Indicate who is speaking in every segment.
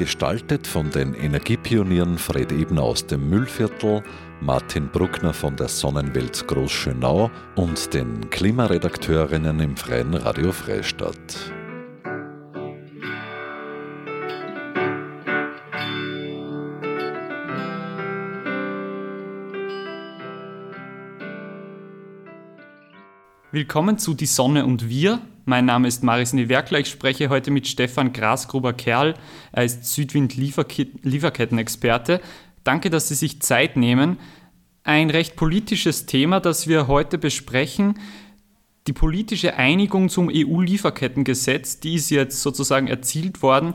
Speaker 1: Gestaltet von den Energiepionieren Fred Ebner aus dem Müllviertel, Martin Bruckner von der Sonnenwelt Großschönau und den Klimaredakteurinnen im Freien Radio Freistadt.
Speaker 2: Willkommen zu Die Sonne und wir. Mein Name ist Maris Newerkler. Ich spreche heute mit Stefan Grasgruber-Kerl. Er ist Südwind-Lieferketten-Experte. Danke, dass Sie sich Zeit nehmen. Ein recht politisches Thema, das wir heute besprechen. Die politische Einigung zum EU-Lieferkettengesetz, die ist jetzt sozusagen erzielt worden.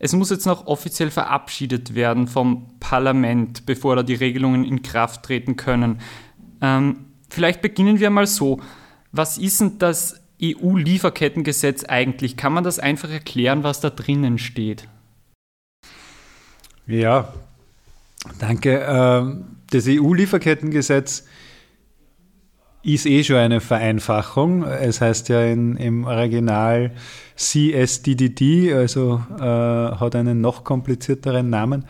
Speaker 2: Es muss jetzt noch offiziell verabschiedet werden vom Parlament, bevor da die Regelungen in Kraft treten können. Ähm, vielleicht beginnen wir mal so. Was ist denn das EU-Lieferkettengesetz eigentlich? Kann man das einfach erklären, was da drinnen steht?
Speaker 3: Ja, danke. Ähm, das EU-Lieferkettengesetz ist eh schon eine Vereinfachung. Es heißt ja in, im Original CSDDD, also äh, hat einen noch komplizierteren Namen.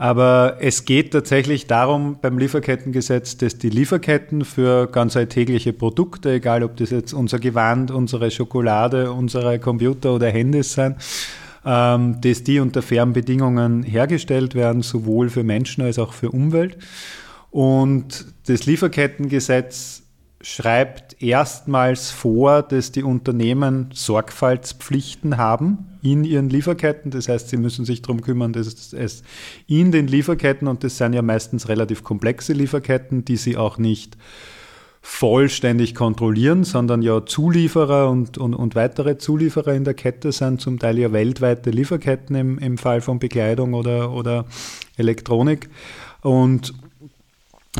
Speaker 3: Aber es geht tatsächlich darum beim Lieferkettengesetz, dass die Lieferketten für ganz alltägliche Produkte, egal ob das jetzt unser Gewand, unsere Schokolade, unsere Computer oder Handys sind, ähm, dass die unter fairen Bedingungen hergestellt werden, sowohl für Menschen als auch für Umwelt. Und das Lieferkettengesetz schreibt erstmals vor, dass die Unternehmen Sorgfaltspflichten haben in ihren Lieferketten. Das heißt, sie müssen sich darum kümmern, dass es in den Lieferketten, und das sind ja meistens relativ komplexe Lieferketten, die sie auch nicht vollständig kontrollieren, sondern ja Zulieferer und, und, und weitere Zulieferer in der Kette sind, zum Teil ja weltweite Lieferketten im, im Fall von Bekleidung oder, oder Elektronik. Und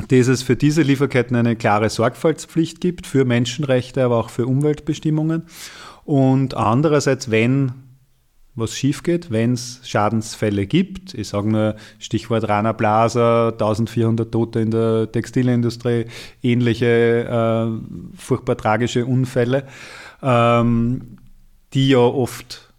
Speaker 3: dass es für diese Lieferketten eine klare Sorgfaltspflicht gibt für Menschenrechte, aber auch für Umweltbestimmungen. Und andererseits, wenn was schief geht, wenn es Schadensfälle gibt. Ich sage nur Stichwort Rana Plaza, 1400 Tote in der Textilindustrie, ähnliche äh, furchtbar tragische Unfälle, ähm, die ja oft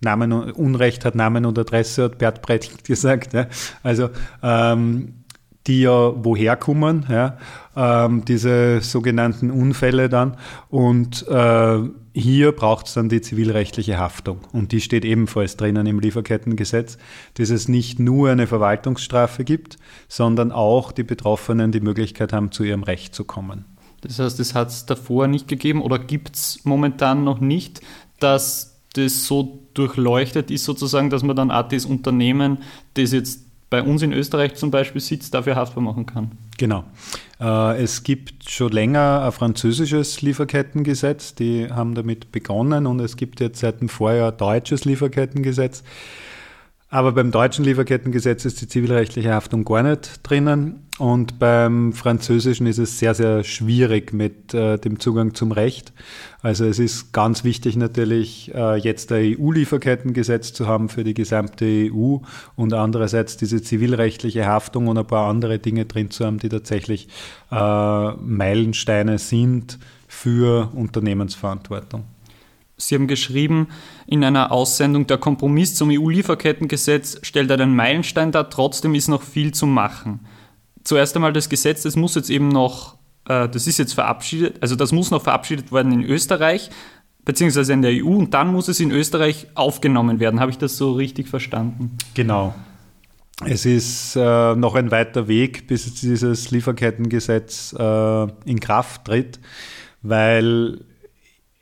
Speaker 3: Namen, Unrecht hat Namen und Adresse, hat Bert Brett gesagt. Ja. Also ähm, die ja woher kommen, ja, ähm, diese sogenannten Unfälle dann. Und äh, hier braucht es dann die zivilrechtliche Haftung. Und die steht ebenfalls drinnen im Lieferkettengesetz, dass es nicht nur eine Verwaltungsstrafe gibt, sondern auch die Betroffenen die Möglichkeit haben, zu ihrem Recht zu kommen.
Speaker 2: Das heißt, es hat es davor nicht gegeben oder gibt es momentan noch nicht, dass das so durchleuchtet ist, sozusagen, dass man dann auch das Unternehmen, das jetzt bei uns in Österreich zum Beispiel sitzt, dafür haftbar machen kann.
Speaker 3: Genau. Äh, es gibt schon länger ein französisches Lieferkettengesetz, die haben damit begonnen und es gibt jetzt seit dem Vorjahr ein deutsches Lieferkettengesetz. Aber beim deutschen Lieferkettengesetz ist die zivilrechtliche Haftung gar nicht drinnen. Und beim französischen ist es sehr, sehr schwierig mit äh, dem Zugang zum Recht. Also es ist ganz wichtig natürlich, äh, jetzt ein EU-Lieferkettengesetz zu haben für die gesamte EU und andererseits diese zivilrechtliche Haftung und ein paar andere Dinge drin zu haben, die tatsächlich äh, Meilensteine sind für Unternehmensverantwortung.
Speaker 2: Sie haben geschrieben in einer Aussendung, der Kompromiss zum EU-Lieferkettengesetz stellt einen Meilenstein dar, trotzdem ist noch viel zu machen. Zuerst einmal das Gesetz, das muss jetzt eben noch, äh, das ist jetzt verabschiedet, also das muss noch verabschiedet werden in Österreich, beziehungsweise in der EU und dann muss es in Österreich aufgenommen werden. Habe ich das so richtig verstanden?
Speaker 3: Genau. Es ist äh, noch ein weiter Weg, bis dieses Lieferkettengesetz äh, in Kraft tritt, weil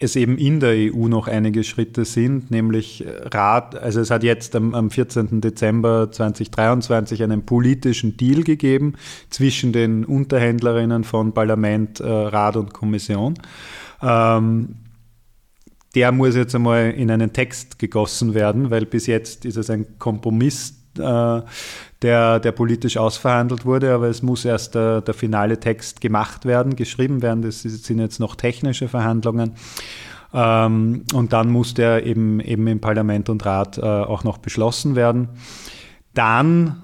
Speaker 3: es eben in der EU noch einige Schritte sind, nämlich Rat, also es hat jetzt am, am 14. Dezember 2023 einen politischen Deal gegeben zwischen den Unterhändlerinnen von Parlament, äh, Rat und Kommission. Ähm, der muss jetzt einmal in einen Text gegossen werden, weil bis jetzt ist es ein Kompromiss, äh, der, der politisch ausverhandelt wurde, aber es muss erst der, der finale Text gemacht werden, geschrieben werden. Das sind jetzt noch technische Verhandlungen. Ähm, und dann muss der eben, eben im Parlament und Rat äh, auch noch beschlossen werden. Dann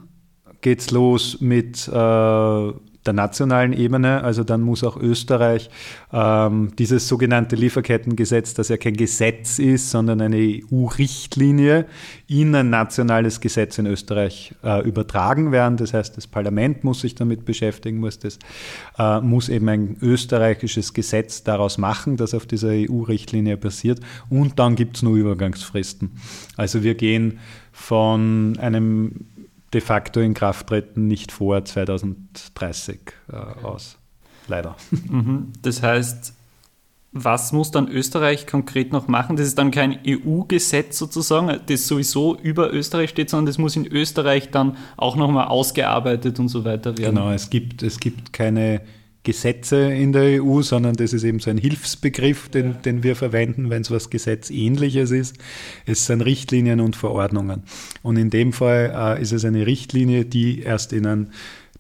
Speaker 3: geht es los mit äh, der nationalen Ebene. Also dann muss auch Österreich ähm, dieses sogenannte Lieferkettengesetz, das ja kein Gesetz ist, sondern eine EU-Richtlinie, in ein nationales Gesetz in Österreich äh, übertragen werden. Das heißt, das Parlament muss sich damit beschäftigen, muss, das, äh, muss eben ein österreichisches Gesetz daraus machen, das auf dieser EU-Richtlinie basiert. Und dann gibt es nur Übergangsfristen. Also wir gehen von einem de facto in Kraft treten nicht vor 2030 äh, aus. Leider.
Speaker 2: Mhm. Das heißt, was muss dann Österreich konkret noch machen? Das ist dann kein EU-Gesetz sozusagen, das sowieso über Österreich steht, sondern das muss in Österreich dann auch nochmal ausgearbeitet und so weiter werden.
Speaker 3: Genau, es gibt, es gibt keine Gesetze in der EU, sondern das ist eben so ein Hilfsbegriff, den, den wir verwenden, wenn es was Gesetzähnliches ist. Es sind Richtlinien und Verordnungen. Und in dem Fall äh, ist es eine Richtlinie, die erst in ein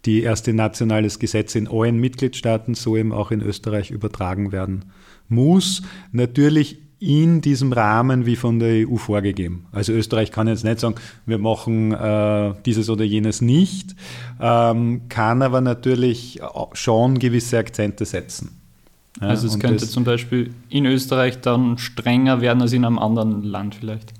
Speaker 3: die erst in nationales Gesetz in allen Mitgliedstaaten, so eben auch in Österreich übertragen werden muss. Natürlich in diesem Rahmen wie von der EU vorgegeben. Also Österreich kann jetzt nicht sagen, wir machen äh, dieses oder jenes nicht, ähm, kann aber natürlich schon gewisse Akzente setzen.
Speaker 2: Ja, also es könnte zum Beispiel in Österreich dann strenger werden als in einem anderen Land vielleicht.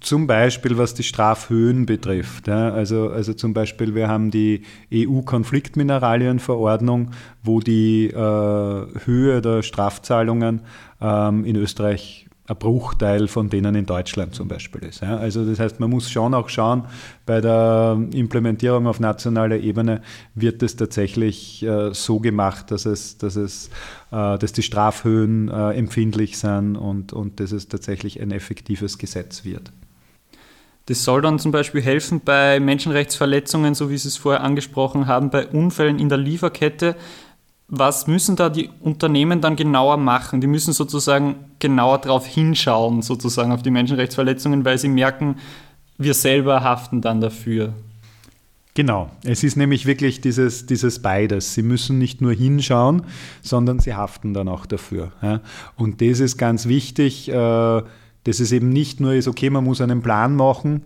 Speaker 3: Zum Beispiel was die Strafhöhen betrifft. Ja, also, also zum Beispiel wir haben die EU-Konfliktmineralienverordnung, wo die äh, Höhe der Strafzahlungen ähm, in Österreich ein Bruchteil von denen in Deutschland zum Beispiel ist. Ja. Also das heißt, man muss schon auch schauen, bei der Implementierung auf nationaler Ebene wird es tatsächlich äh, so gemacht, dass es, dass es, äh, dass die Strafhöhen äh, empfindlich sind und, und dass es tatsächlich ein effektives Gesetz wird.
Speaker 2: Das soll dann zum Beispiel helfen bei Menschenrechtsverletzungen, so wie Sie es vorher angesprochen haben, bei Unfällen in der Lieferkette was müssen da die Unternehmen dann genauer machen? Die müssen sozusagen genauer darauf hinschauen, sozusagen auf die Menschenrechtsverletzungen, weil sie merken, wir selber haften dann dafür.
Speaker 3: Genau, es ist nämlich wirklich dieses, dieses beides. Sie müssen nicht nur hinschauen, sondern sie haften dann auch dafür. Und das ist ganz wichtig, äh, dass es eben nicht nur ist, okay, man muss einen Plan machen,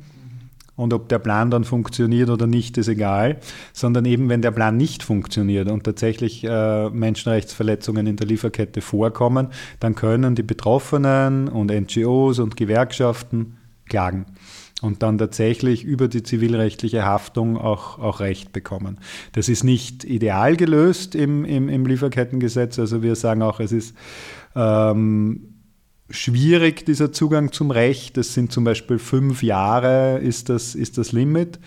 Speaker 3: und ob der Plan dann funktioniert oder nicht, ist egal, sondern eben, wenn der Plan nicht funktioniert und tatsächlich äh, Menschenrechtsverletzungen in der Lieferkette vorkommen, dann können die Betroffenen und NGOs und Gewerkschaften klagen und dann tatsächlich über die zivilrechtliche Haftung auch, auch Recht bekommen. Das ist nicht ideal gelöst im, im, im Lieferkettengesetz. Also wir sagen auch, es ist ähm, schwierig, dieser Zugang zum Recht. Das sind zum Beispiel fünf Jahre, ist das, ist das Limit.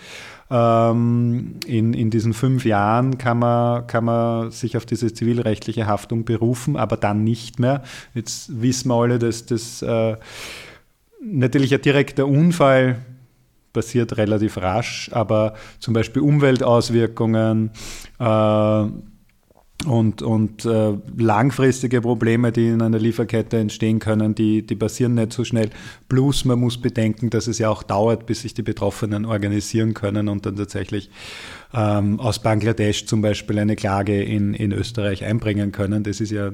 Speaker 3: Ähm, in, in diesen fünf Jahren kann man, kann man sich auf diese zivilrechtliche Haftung berufen, aber dann nicht mehr. Jetzt wissen wir alle, dass das äh, natürlich ein direkter Unfall passiert relativ rasch, aber zum Beispiel Umweltauswirkungen, äh, und, und äh, langfristige Probleme, die in einer Lieferkette entstehen können, die, die passieren nicht so schnell. Plus man muss bedenken, dass es ja auch dauert, bis sich die Betroffenen organisieren können und dann tatsächlich ähm, aus Bangladesch zum Beispiel eine Klage in, in Österreich einbringen können. Das ist ja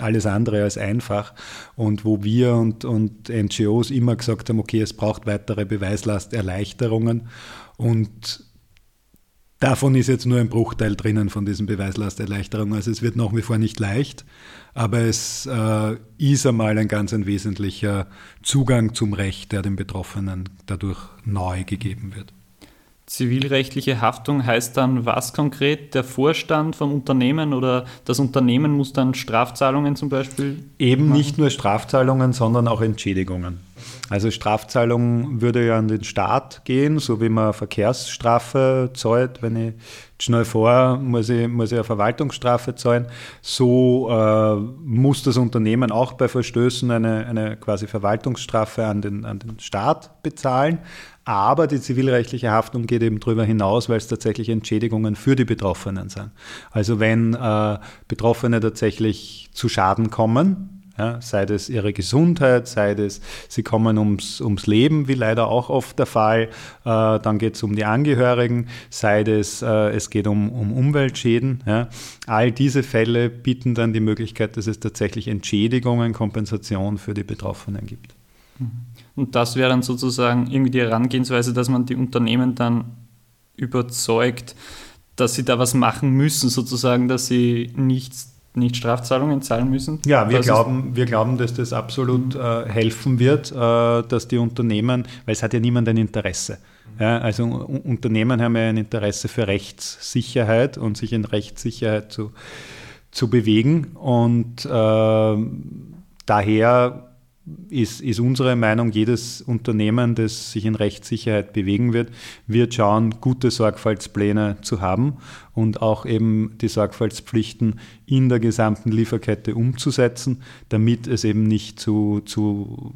Speaker 3: alles andere als einfach. Und wo wir und, und NGOs immer gesagt haben, okay, es braucht weitere Beweislasterleichterungen und Davon ist jetzt nur ein Bruchteil drinnen von diesen Beweislasterleichterungen. Also es wird nach wie vor nicht leicht, aber es äh, ist einmal ein ganz ein wesentlicher Zugang zum Recht, der den Betroffenen dadurch neu gegeben wird.
Speaker 2: Zivilrechtliche Haftung heißt dann was konkret? Der Vorstand vom Unternehmen oder das Unternehmen muss dann Strafzahlungen zum Beispiel?
Speaker 3: Eben machen? nicht nur Strafzahlungen, sondern auch Entschädigungen. Also Strafzahlung würde ja an den Staat gehen, so wie man Verkehrsstrafe zahlt. Wenn ich schnell vor, muss ich, muss ich eine Verwaltungsstrafe zahlen. So äh, muss das Unternehmen auch bei Verstößen eine, eine quasi Verwaltungsstrafe an den, an den Staat bezahlen. Aber die zivilrechtliche Haftung geht eben darüber hinaus, weil es tatsächlich Entschädigungen für die Betroffenen sind. Also wenn äh, Betroffene tatsächlich zu Schaden kommen, Ja, sei das ihre Gesundheit, sei das, sie kommen ums, ums Leben, wie leider auch oft der Fall. Äh, dann geht es um die Angehörigen, sei das, äh, es geht um, um Umweltschäden. Ja. All diese Fälle bieten dann die Möglichkeit, dass es tatsächlich Entschädigungen, Kompensation für die Betroffenen gibt.
Speaker 2: Mhm. Und das wäre dann sozusagen irgendwie die Herangehensweise, dass man die Unternehmen dann überzeugt, dass sie da was machen müssen, sozusagen, dass sie nichts nicht Strafzahlungen zahlen müssen?
Speaker 3: Ja, wir, glauben, wir glauben, dass das absolut äh, helfen wird, äh, dass die Unternehmen, weil es hat ja niemand ein Interesse. Ja, also Unternehmen haben ja ein Interesse für Rechtssicherheit und sich in Rechtssicherheit zu, zu bewegen. Und äh, daher ist, ist unsere Meinung, jedes Unternehmen, das sich in Rechtssicherheit bewegen wird, wird schauen, gute Sorgfaltspläne zu haben und auch eben die Sorgfaltspflichten in der gesamten Lieferkette umzusetzen, damit es eben nicht zu, zu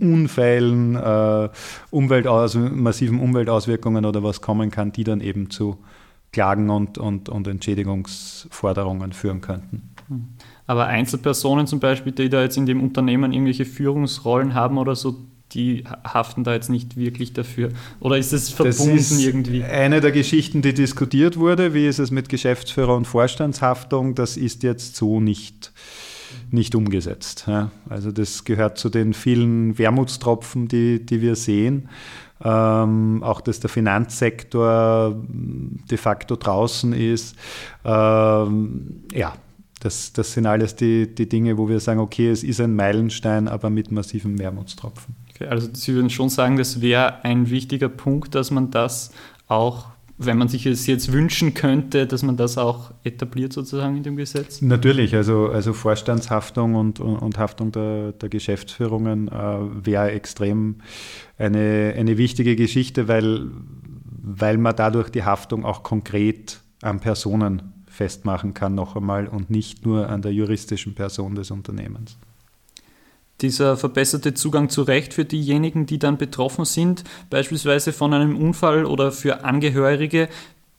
Speaker 3: Unfällen, äh, Umweltaus massiven Umweltauswirkungen oder was kommen kann, die dann eben zu Klagen und, und, und Entschädigungsforderungen führen könnten.
Speaker 2: Hm. Aber Einzelpersonen zum Beispiel, die da jetzt in dem Unternehmen irgendwelche Führungsrollen haben oder so, die haften da jetzt nicht wirklich dafür. Oder ist es verbunden das ist irgendwie?
Speaker 3: Eine der Geschichten, die diskutiert wurde, wie ist es mit Geschäftsführer- und Vorstandshaftung, das ist jetzt so nicht, nicht umgesetzt. Also das gehört zu den vielen Wermutstropfen, die, die wir sehen. Ähm, auch dass der Finanzsektor de facto draußen ist. Ähm, ja, das, das sind alles die, die Dinge, wo wir sagen, okay, es ist ein Meilenstein, aber mit massiven Wermutstropfen.
Speaker 2: Okay, also Sie würden schon sagen, das wäre ein wichtiger Punkt, dass man das auch, wenn man sich es jetzt wünschen könnte, dass man das auch etabliert sozusagen in dem Gesetz?
Speaker 3: Natürlich, also, also Vorstandshaftung und, und, und Haftung der, der Geschäftsführungen äh, wäre extrem eine, eine wichtige Geschichte, weil, weil man dadurch die Haftung auch konkret an Personen festmachen kann noch einmal und nicht nur an der juristischen Person des Unternehmens.
Speaker 2: Dieser verbesserte Zugang zu Recht für diejenigen, die dann betroffen sind, beispielsweise von einem Unfall oder für Angehörige,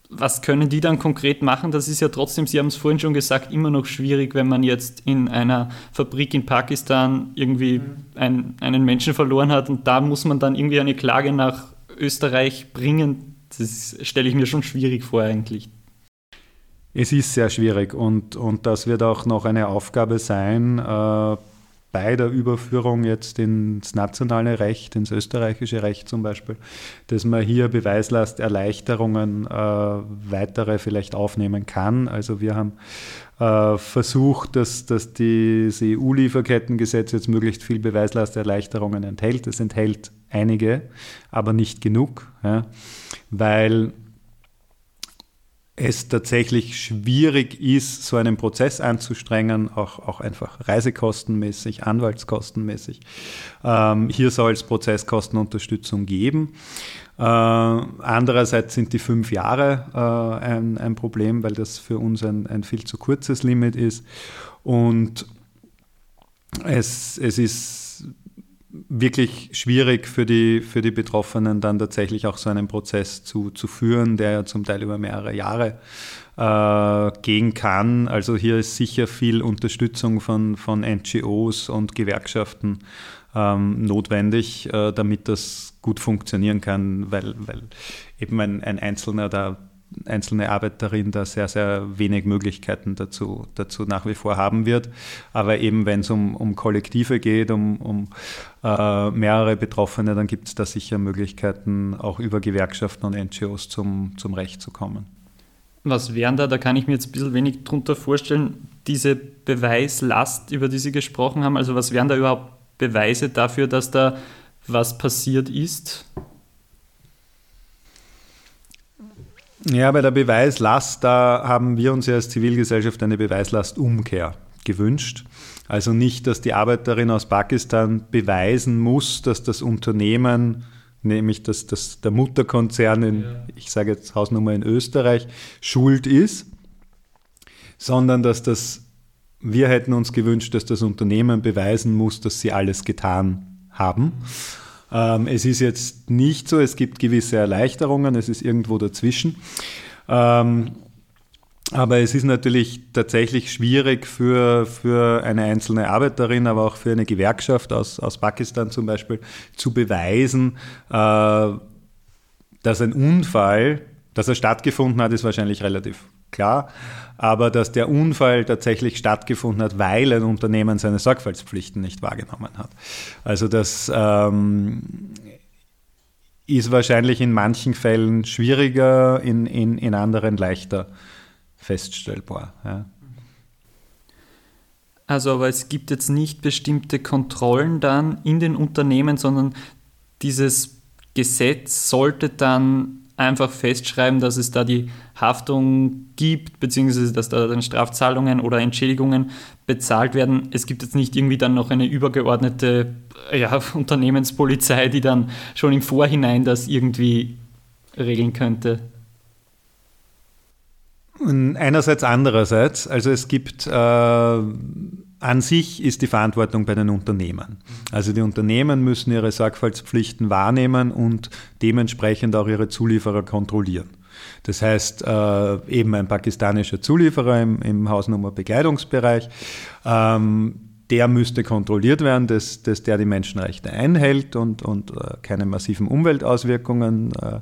Speaker 2: was können die dann konkret machen? Das ist ja trotzdem, Sie haben es vorhin schon gesagt, immer noch schwierig, wenn man jetzt in einer Fabrik in Pakistan irgendwie ein, einen Menschen verloren hat und da muss man dann irgendwie eine Klage nach Österreich bringen. Das stelle ich mir schon schwierig vor eigentlich.
Speaker 3: Es ist sehr schwierig und, und das wird auch noch eine Aufgabe sein, äh, bei der Überführung jetzt ins nationale Recht, ins österreichische Recht zum Beispiel, dass man hier Beweislasterleichterungen äh, weitere vielleicht aufnehmen kann. Also wir haben äh, versucht, dass, dass das EU-Lieferkettengesetz jetzt möglichst viel Beweislasterleichterungen enthält. Es enthält einige, aber nicht genug, ja, weil es tatsächlich schwierig ist, so einen Prozess anzustrengen, auch, auch einfach reisekostenmäßig, anwaltskostenmäßig. Ähm, hier soll es Prozesskostenunterstützung geben. Äh, andererseits sind die fünf Jahre äh, ein, ein, Problem, weil das für uns ein, ein viel zu kurzes Limit ist. Und es, es ist wirklich schwierig für die, für die Betroffenen dann tatsächlich auch so einen Prozess zu, zu führen, der ja zum Teil über mehrere Jahre äh, gehen kann. Also hier ist sicher viel Unterstützung von, von NGOs und Gewerkschaften ähm, notwendig, äh, damit das gut funktionieren kann, weil, weil eben ein, ein Einzelner da einzelne Arbeiterin da sehr, sehr wenig Möglichkeiten dazu, dazu nach wie vor haben wird. Aber eben wenn es um, um Kollektive geht, um, um äh, mehrere Betroffene, dann gibt es da sicher Möglichkeiten, auch über Gewerkschaften und NGOs zum, zum Recht zu kommen.
Speaker 2: Was wären da, da kann ich mir jetzt ein bisschen wenig drunter vorstellen, diese Beweislast, über die Sie gesprochen haben, also was wären da überhaupt Beweise dafür, dass da was passiert ist?
Speaker 3: Ja, bei der Beweislast, da haben wir uns ja als Zivilgesellschaft eine Beweislastumkehr gewünscht. Also nicht, dass die Arbeiterin aus Pakistan beweisen muss, dass das Unternehmen, nämlich dass, dass der Mutterkonzern in, ja. ich sage jetzt Hausnummer in Österreich, schuld ist, sondern dass das, wir hätten uns gewünscht, dass das Unternehmen beweisen muss, dass sie alles getan haben. Ähm, es ist jetzt nicht so, es gibt gewisse Erleichterungen, es ist irgendwo dazwischen. Ähm, Aber es ist natürlich tatsächlich schwierig für, für eine einzelne Arbeiterin, aber auch für eine Gewerkschaft aus, aus Pakistan zum Beispiel zu beweisen, äh, dass ein Unfall, dass er stattgefunden hat, ist wahrscheinlich relativ klar. Aber dass der Unfall tatsächlich stattgefunden hat, weil ein Unternehmen seine Sorgfaltspflichten nicht wahrgenommen hat. Also das ähm, ist wahrscheinlich in manchen Fällen schwieriger, in, in, in anderen leichter feststellbar. Ja.
Speaker 2: Also, aber es gibt jetzt nicht bestimmte Kontrollen dann in den Unternehmen, sondern dieses Gesetz sollte dann einfach festschreiben, dass es da die Haftung gibt, beziehungsweise dass da dann Strafzahlungen oder Entschädigungen bezahlt werden. Es gibt jetzt nicht irgendwie dann noch eine übergeordnete ja, Unternehmenspolizei, die dann schon im Vorhinein das irgendwie regeln könnte.
Speaker 3: Einerseits, andererseits. Also es gibt äh, an sich ist die Verantwortung bei den Unternehmen. Also die Unternehmen müssen ihre Sorgfaltspflichten wahrnehmen und dementsprechend auch ihre Zulieferer kontrollieren. Das heißt, äh, eben ein pakistanischer Zulieferer im, im Hausnummer-Bekleidungsbereich, ähm, der müsste kontrolliert werden, dass, dass der die Menschenrechte einhält und, und äh, keine massiven Umweltauswirkungen äh,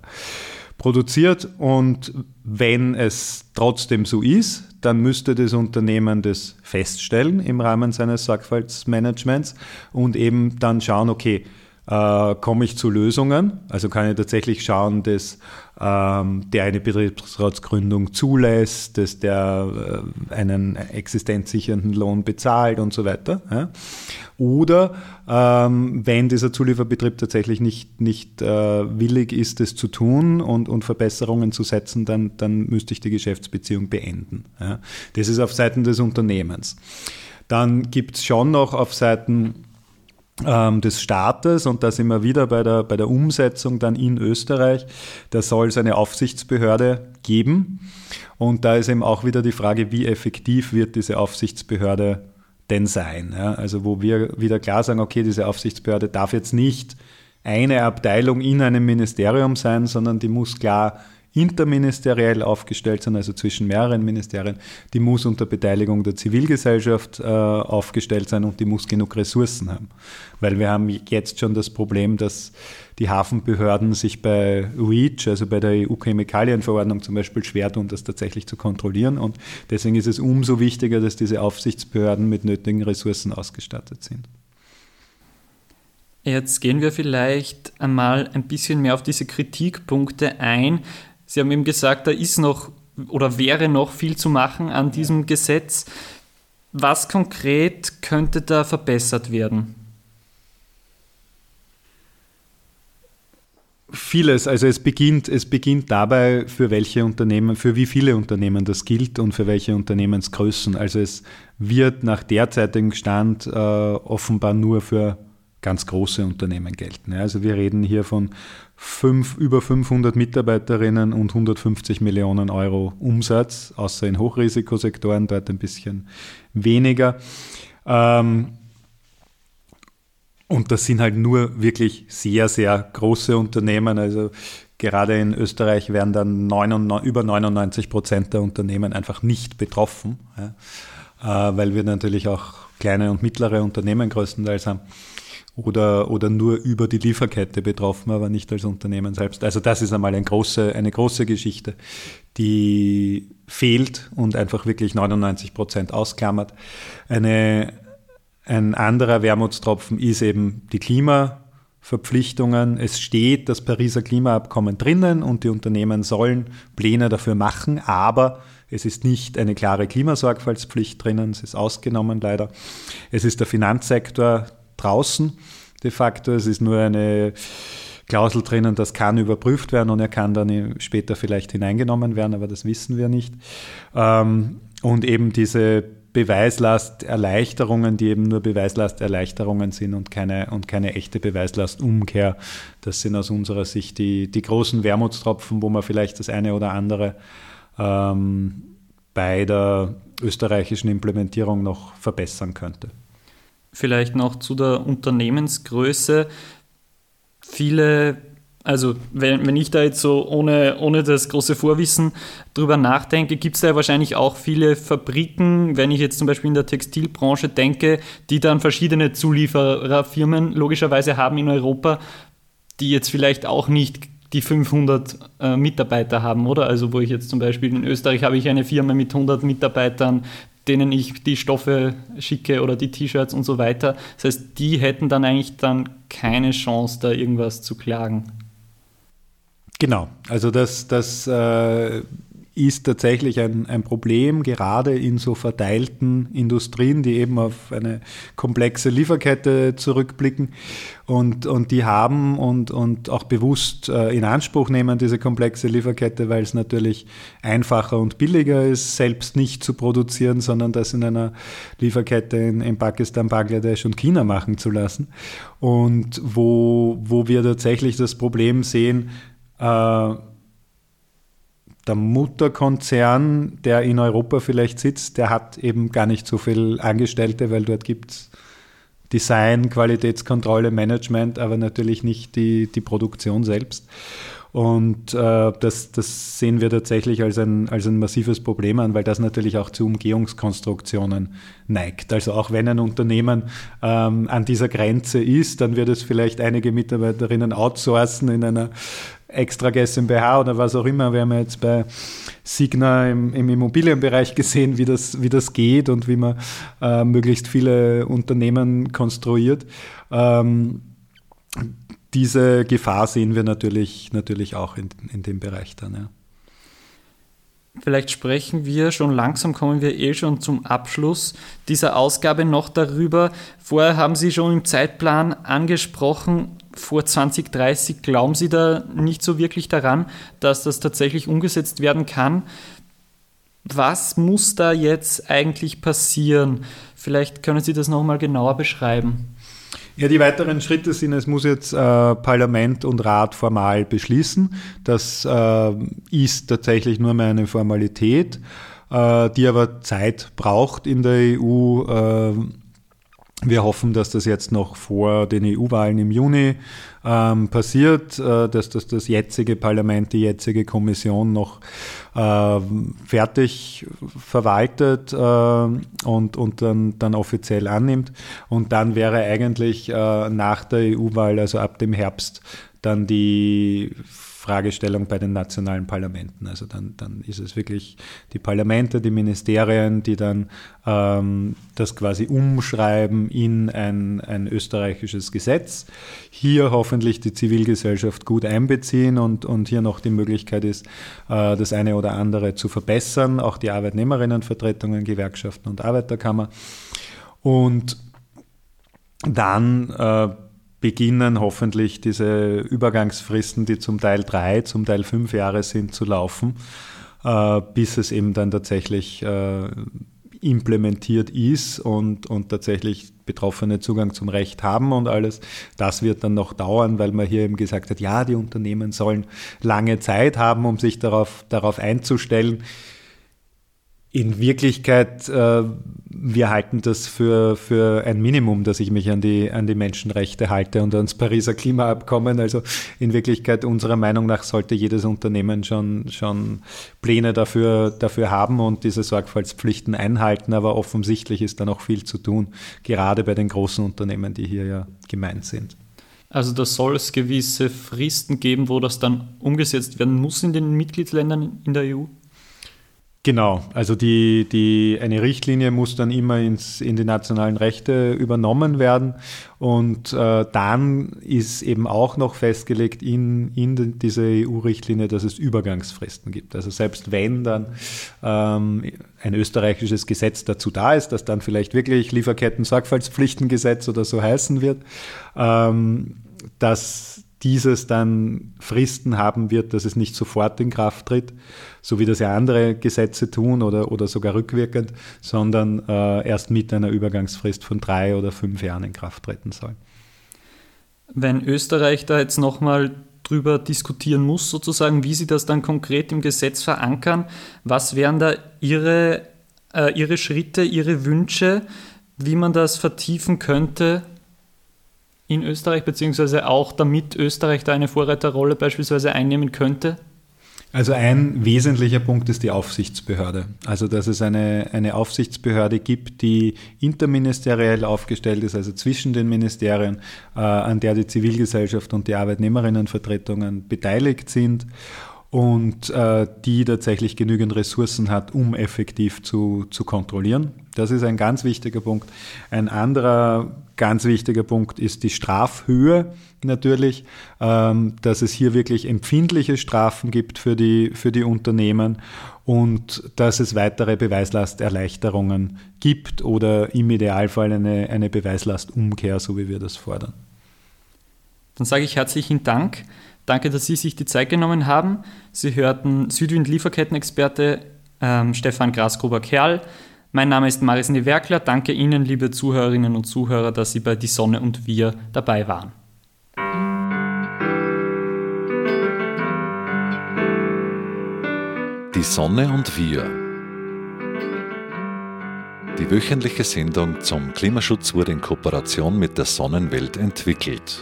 Speaker 3: produziert. Und wenn es trotzdem so ist, dann müsste das Unternehmen das feststellen im Rahmen seines Sorgfaltsmanagements und eben dann schauen, okay, äh, komme ich zu Lösungen. Also kann ich tatsächlich schauen, dass ähm, der eine Betriebsratsgründung zulässt, dass der äh, einen existenzsichernden Lohn bezahlt und so weiter. Ja. Oder ähm, wenn dieser Zulieferbetrieb tatsächlich nicht, nicht äh, willig ist, das zu tun und, und Verbesserungen zu setzen, dann, dann müsste ich die Geschäftsbeziehung beenden. Ja. Das ist auf Seiten des Unternehmens. Dann gibt es schon noch auf Seiten des Staates und da sind wir wieder bei der, bei der Umsetzung dann in Österreich. Da soll es eine Aufsichtsbehörde geben und da ist eben auch wieder die Frage, wie effektiv wird diese Aufsichtsbehörde denn sein? Ja? Also wo wir wieder klar sagen, okay, diese Aufsichtsbehörde darf jetzt nicht eine Abteilung in einem Ministerium sein, sondern die muss klar interministeriell aufgestellt sind, also zwischen mehreren Ministerien, die muss unter Beteiligung der Zivilgesellschaft äh, aufgestellt sein und die muss genug Ressourcen haben. Weil wir haben jetzt schon das Problem, dass die Hafenbehörden sich bei REACH, also bei der EU-Chemikalienverordnung zum Beispiel, schwer tun, das tatsächlich zu kontrollieren. Und deswegen ist es umso wichtiger, dass diese Aufsichtsbehörden mit nötigen Ressourcen ausgestattet sind.
Speaker 2: Jetzt gehen wir vielleicht einmal ein bisschen mehr auf diese Kritikpunkte ein. Sie haben eben gesagt, da ist noch oder wäre noch viel zu machen an diesem Gesetz. Was konkret könnte da verbessert werden?
Speaker 3: Vieles. Also es beginnt, es beginnt dabei, für welche Unternehmen, für wie viele Unternehmen das gilt und für welche Unternehmensgrößen. Also es wird nach derzeitigem Stand äh, offenbar nur für ganz große Unternehmen gelten. Also wir reden hier von fünf, über 500 Mitarbeiterinnen und 150 Millionen Euro Umsatz, außer in Hochrisikosektoren, dort ein bisschen weniger. Ähm, und das sind halt nur wirklich sehr, sehr große Unternehmen. Also gerade in Österreich werden dann 99, über 99 Prozent der Unternehmen einfach nicht betroffen, äh, weil wir natürlich auch kleine und mittlere Unternehmen größtenteils haben oder, oder nur über die Lieferkette betroffen, aber nicht als Unternehmen selbst. Also das ist einmal eine große, eine große Geschichte, die fehlt und einfach wirklich 99 Prozent ausklammert. Eine, ein anderer Wermutstropfen ist eben die Klimaverpflichtungen. Es steht das Pariser Klimaabkommen drinnen und die Unternehmen sollen Pläne dafür machen, aber es ist nicht eine klare Klimasorgfaltspflicht drinnen, es ist ausgenommen leider. Es ist der Finanzsektor, draußen de facto. Es ist nur eine Klausel drinnen, das kann überprüft werden und er kann dann später vielleicht hineingenommen werden, aber das wissen wir nicht. Ähm, und eben diese Beweislasterleichterungen, die eben nur Beweislasterleichterungen sind und keine, und keine echte Beweislastumkehr. Das sind aus unserer Sicht die, die großen Wermutstropfen, wo man vielleicht das eine oder andere ähm, bei der österreichischen Implementierung noch verbessern könnte.
Speaker 2: Vielleicht noch zu der Unternehmensgröße. Viele Also wenn, wenn ich da jetzt so ohne, ohne das große Vorwissen drüber nachdenke, gibt es da ja wahrscheinlich auch viele Fabriken, wenn ich jetzt zum Beispiel in der Textilbranche denke, die dann verschiedene Zuliefererfirmen logischerweise haben in Europa, die jetzt vielleicht auch nicht die 500 äh, Mitarbeiter haben, oder? Also wo ich jetzt zum Beispiel in Österreich habe ich eine Firma mit 100 Mitarbeitern, denen ich die Stoffe schicke oder die T-Shirts und so weiter. Das heißt, die hätten dann eigentlich dann keine Chance, da irgendwas zu klagen.
Speaker 3: Genau, also das, das äh, ist tatsächlich ein, ein Problem, gerade in so verteilten Industrien, die eben auf eine komplexe Lieferkette zurückblicken und, und die haben und, und auch bewusst äh, in Anspruch nehmen, diese komplexe Lieferkette, weil es natürlich einfacher und billiger ist, selbst nicht zu produzieren, sondern das in einer Lieferkette in, in Pakistan, Bangladesch und China machen zu lassen. Und wo, wo wir tatsächlich das Problem sehen, äh, der Mutterkonzern, der in Europa vielleicht sitzt, der hat eben gar nicht so viele Angestellte, weil dort gibt es Design, Qualitätskontrolle, Management, aber natürlich nicht die, die Produktion selbst. Und äh, das, das sehen wir tatsächlich als ein, als ein massives Problem an, weil das natürlich auch zu Umgehungskonstruktionen neigt. Also auch wenn ein Unternehmen ähm, an dieser Grenze ist, dann wird es vielleicht einige Mitarbeiterinnen outsourcen in einer extra GmbH oder was auch immer. Wir haben ja jetzt bei Signa im, im Immobilienbereich gesehen, wie das, wie das geht und wie man äh, möglichst viele Unternehmen konstruiert. Ähm, diese Gefahr sehen wir natürlich, natürlich auch in, in dem Bereich dann. Ja.
Speaker 2: Vielleicht sprechen wir schon langsam, kommen wir eh schon zum Abschluss dieser Ausgabe noch darüber. Vorher haben Sie schon im Zeitplan angesprochen, vor 2030 glauben Sie da nicht so wirklich daran, dass das tatsächlich umgesetzt werden kann. Was muss da jetzt eigentlich passieren? Vielleicht können Sie das nochmal genauer beschreiben.
Speaker 3: Ja, die weiteren Schritte sind, es muss jetzt äh, Parlament und Rat formal beschließen. Das äh, ist tatsächlich nur mehr eine Formalität, äh, die aber Zeit braucht in der EU. Wir hoffen, dass das jetzt noch vor den EU-Wahlen im Juni ähm, passiert, äh, dass das, das jetzige Parlament, die jetzige Kommission noch äh, fertig verwaltet äh, und, und dann, dann offiziell annimmt. Und dann wäre eigentlich äh, nach der EU-Wahl, also ab dem Herbst, dann die Fragestellung bei den nationalen Parlamenten. Also dann, dann ist es wirklich die Parlamente, die Ministerien, die dann ähm, das quasi umschreiben in ein, ein österreichisches Gesetz. Hier hoffentlich die Zivilgesellschaft gut einbeziehen und, und hier noch die Möglichkeit ist, äh, das eine oder andere zu verbessern, auch die Arbeitnehmerinnenvertretungen, Gewerkschaften und Arbeiterkammer. Und dann äh, beginnen hoffentlich diese Übergangsfristen, die zum Teil drei, zum Teil fünf Jahre sind, zu laufen, äh, bis es eben dann tatsächlich äh, implementiert ist und, und tatsächlich Betroffene Zugang zum Recht haben und alles. Das wird dann noch dauern, weil man hier eben gesagt hat, ja, die Unternehmen sollen lange Zeit haben, um sich darauf, darauf einzustellen. In Wirklichkeit, äh, wir halten das für, für ein Minimum, dass ich mich an die, an die Menschenrechte halte und ans Pariser Klimaabkommen. Also in Wirklichkeit unserer Meinung nach sollte jedes Unternehmen schon, schon Pläne dafür, dafür haben und diese Sorgfaltspflichten einhalten. Aber offensichtlich ist da noch viel zu tun, gerade bei den großen Unternehmen, die hier ja gemeint sind.
Speaker 2: Also da soll es gewisse Fristen geben, wo das dann umgesetzt werden muss in den Mitgliedsländern in der EU?
Speaker 3: Genau, also die, die, eine Richtlinie muss dann immer ins, in die nationalen Rechte übernommen werden und äh, dann ist eben auch noch festgelegt in, in diese EU-Richtlinie, dass es Übergangsfristen gibt. Also selbst wenn dann ähm, ein österreichisches Gesetz dazu da ist, das dann vielleicht wirklich Lieferketten-Sorgfaltspflichtengesetz oder so heißen wird, ähm, dass dieses dann Fristen haben wird, dass es nicht sofort in Kraft tritt, so wie das ja andere Gesetze tun oder, oder sogar rückwirkend, sondern äh, erst mit einer Übergangsfrist von drei oder fünf Jahren in Kraft treten soll.
Speaker 2: Wenn Österreich da jetzt nochmal drüber diskutieren muss, sozusagen, wie Sie das dann konkret im Gesetz verankern, was wären da Ihre, äh, Ihre Schritte, Ihre Wünsche, wie man das vertiefen könnte? In Österreich, beziehungsweise auch damit Österreich da eine Vorreiterrolle beispielsweise einnehmen könnte?
Speaker 3: Also ein wesentlicher Punkt ist die Aufsichtsbehörde. Also dass es eine, eine Aufsichtsbehörde gibt, die interministeriell aufgestellt ist, also zwischen den Ministerien, äh, an der die Zivilgesellschaft und die Arbeitnehmerinnenvertretungen beteiligt sind und äh, die tatsächlich genügend Ressourcen hat, um effektiv zu, zu kontrollieren. Das ist ein ganz wichtiger Punkt. Ein anderer ganz wichtiger Punkt ist die Strafhöhe natürlich, ähm, dass es hier wirklich empfindliche Strafen gibt für die, für die Unternehmen und dass es weitere Beweislasterleichterungen gibt oder im Idealfall eine, eine Beweislastumkehr, so wie wir das fordern.
Speaker 2: Dann sage ich herzlichen Dank. Danke, dass Sie sich die Zeit genommen haben. Sie hörten Südwind-Lieferkettenexperte ähm, Stefan Grasgruber-Kerl. Mein Name ist Maris Newerkler. Danke Ihnen, liebe Zuhörerinnen und Zuhörer, dass Sie bei Die Sonne und wir dabei waren.
Speaker 1: Die Sonne und wir. Die wöchentliche Sendung zum Klimaschutz wurde in Kooperation mit der Sonnenwelt entwickelt.